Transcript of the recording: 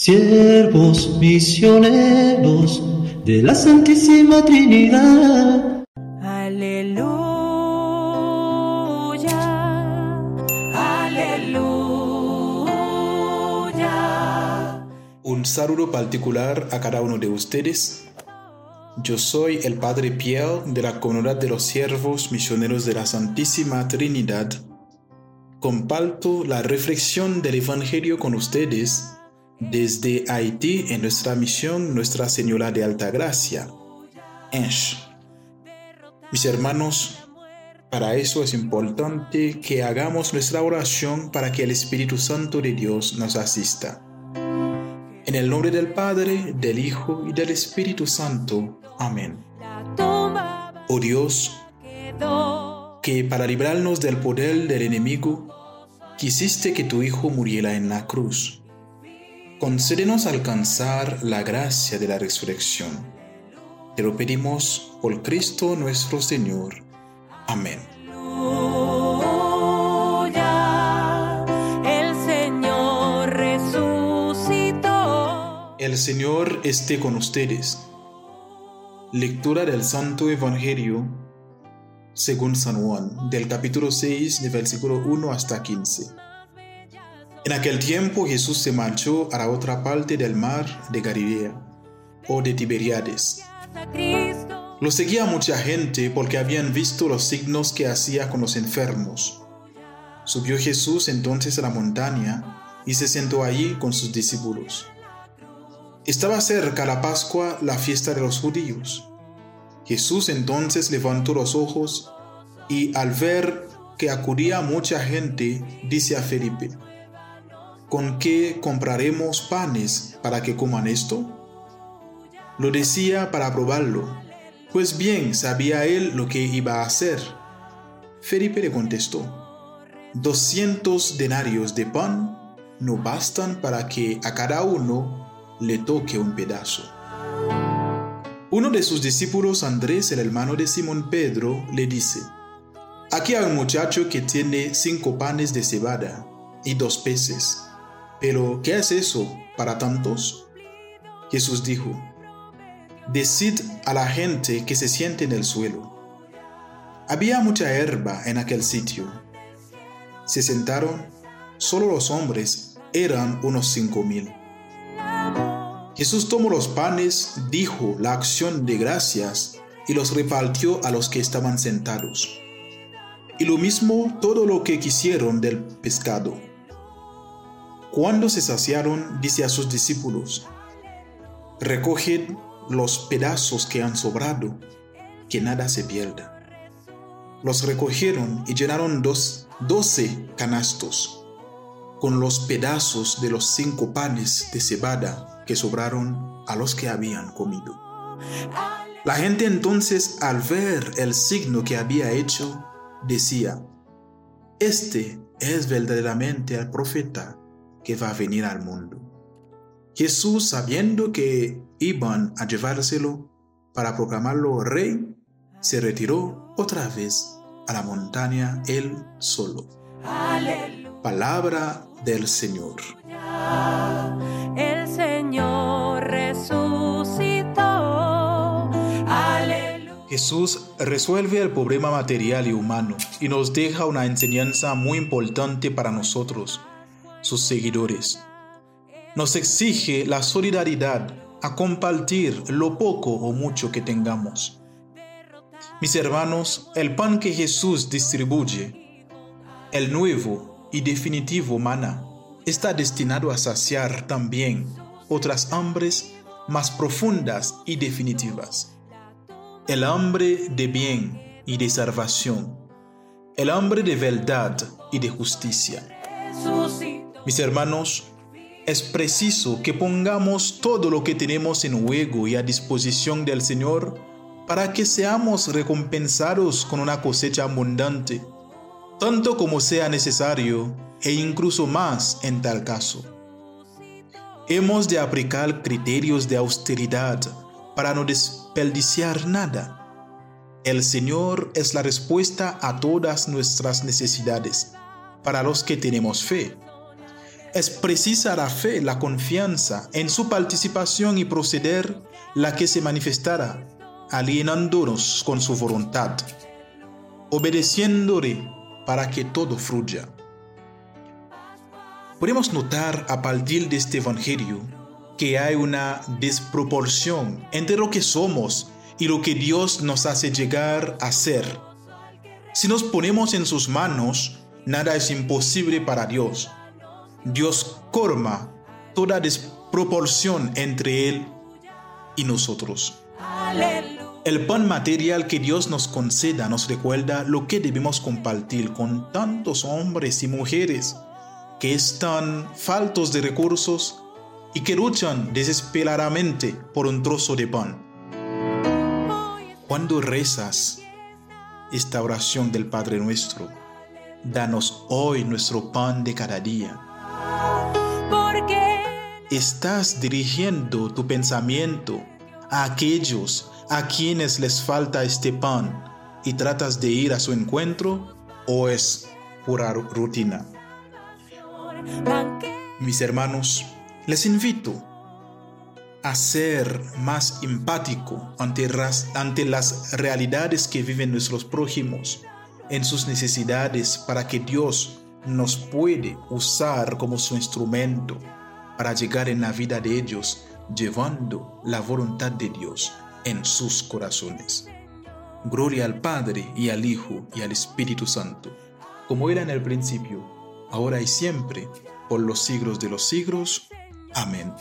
siervos misioneros de la Santísima Trinidad. Aleluya, aleluya. Un saludo particular a cada uno de ustedes. Yo soy el Padre Pierre de la Comunidad de los Siervos Misioneros de la Santísima Trinidad. Comparto la reflexión del Evangelio con ustedes desde Haití en nuestra misión Nuestra Señora de Alta Gracia, Ensh. Mis hermanos, para eso es importante que hagamos nuestra oración para que el Espíritu Santo de Dios nos asista. En el nombre del Padre, del Hijo y del Espíritu Santo. Amén. Oh Dios, que para librarnos del poder del enemigo, quisiste que tu Hijo muriera en la cruz concédenos alcanzar la gracia de la resurrección. Te lo pedimos por Cristo nuestro Señor. Amén. El Señor resucitó. El Señor esté con ustedes. Lectura del Santo Evangelio según San Juan, del capítulo 6, del versículo 1 hasta 15. En aquel tiempo Jesús se marchó a la otra parte del mar de Galilea o de Tiberiades. Lo seguía mucha gente porque habían visto los signos que hacía con los enfermos. Subió Jesús entonces a la montaña y se sentó allí con sus discípulos. Estaba cerca la Pascua, la fiesta de los judíos. Jesús entonces levantó los ojos y al ver que acudía mucha gente, dice a Felipe, ¿con qué compraremos panes para que coman esto? Lo decía para probarlo, pues bien sabía él lo que iba a hacer. Felipe le contestó, doscientos denarios de pan no bastan para que a cada uno le toque un pedazo. Uno de sus discípulos, Andrés, el hermano de Simón Pedro, le dice, Aquí hay un muchacho que tiene cinco panes de cebada y dos peces pero, ¿qué es eso para tantos? Jesús dijo, Decid a la gente que se siente en el suelo. Había mucha herba en aquel sitio. Se sentaron, solo los hombres eran unos cinco mil. Jesús tomó los panes, dijo la acción de gracias y los repartió a los que estaban sentados. Y lo mismo todo lo que quisieron del pescado cuando se saciaron, dice a sus discípulos, recoged los pedazos que han sobrado, que nada se pierda. Los recogieron y llenaron dos, doce canastos con los pedazos de los cinco panes de cebada que sobraron a los que habían comido. La gente entonces al ver el signo que había hecho, decía, Este es verdaderamente el profeta que va a venir al mundo. Jesús, sabiendo que iban a llevárselo para proclamarlo rey, se retiró otra vez a la montaña él solo. Palabra del Señor. El Señor resucitó. Jesús resuelve el problema material y humano y nos deja una enseñanza muy importante para nosotros sus seguidores. Nos exige la solidaridad a compartir lo poco o mucho que tengamos. Mis hermanos, el pan que Jesús distribuye, el nuevo y definitivo maná, está destinado a saciar también otras hambres más profundas y definitivas. El hambre de bien y de salvación, el hambre de verdad y de justicia. Mis hermanos, es preciso que pongamos todo lo que tenemos en juego y a disposición del Señor para que seamos recompensados con una cosecha abundante, tanto como sea necesario e incluso más en tal caso. Hemos de aplicar criterios de austeridad para no desperdiciar nada. El Señor es la respuesta a todas nuestras necesidades para los que tenemos fe Es precisa la fe, la confianza en su participación y proceder la que se manifestará, alienándonos con su voluntad, obedeciéndole para que todo fluya. Podemos notar a partir de este Evangelio que hay una desproporción entre lo que somos y lo que Dios nos hace llegar a ser. Si nos ponemos en sus manos, nada es imposible para Dios. Dios corma toda desproporción entre Él y nosotros. El pan material que Dios nos conceda nos recuerda lo que debemos compartir con tantos hombres y mujeres que están faltos de recursos y que luchan desesperadamente por un trozo de pan. Cuando rezas esta oración del Padre nuestro, danos hoy nuestro pan de cada día. ¿Estás dirigiendo tu pensamiento a aquellos a quienes les falta este pan y tratas de ir a su encuentro o es pura rutina? Mis hermanos, les invito a ser más empático ante, ante las realidades que viven nuestros prójimos, en sus necesidades, para que Dios nos puede usar como su instrumento para llegar en la vida de ellos, llevando la voluntad de Dios en sus corazones. Gloria al Padre y al Hijo y al Espíritu Santo, como era en el principio, ahora y siempre, por los siglos de los siglos. Amén.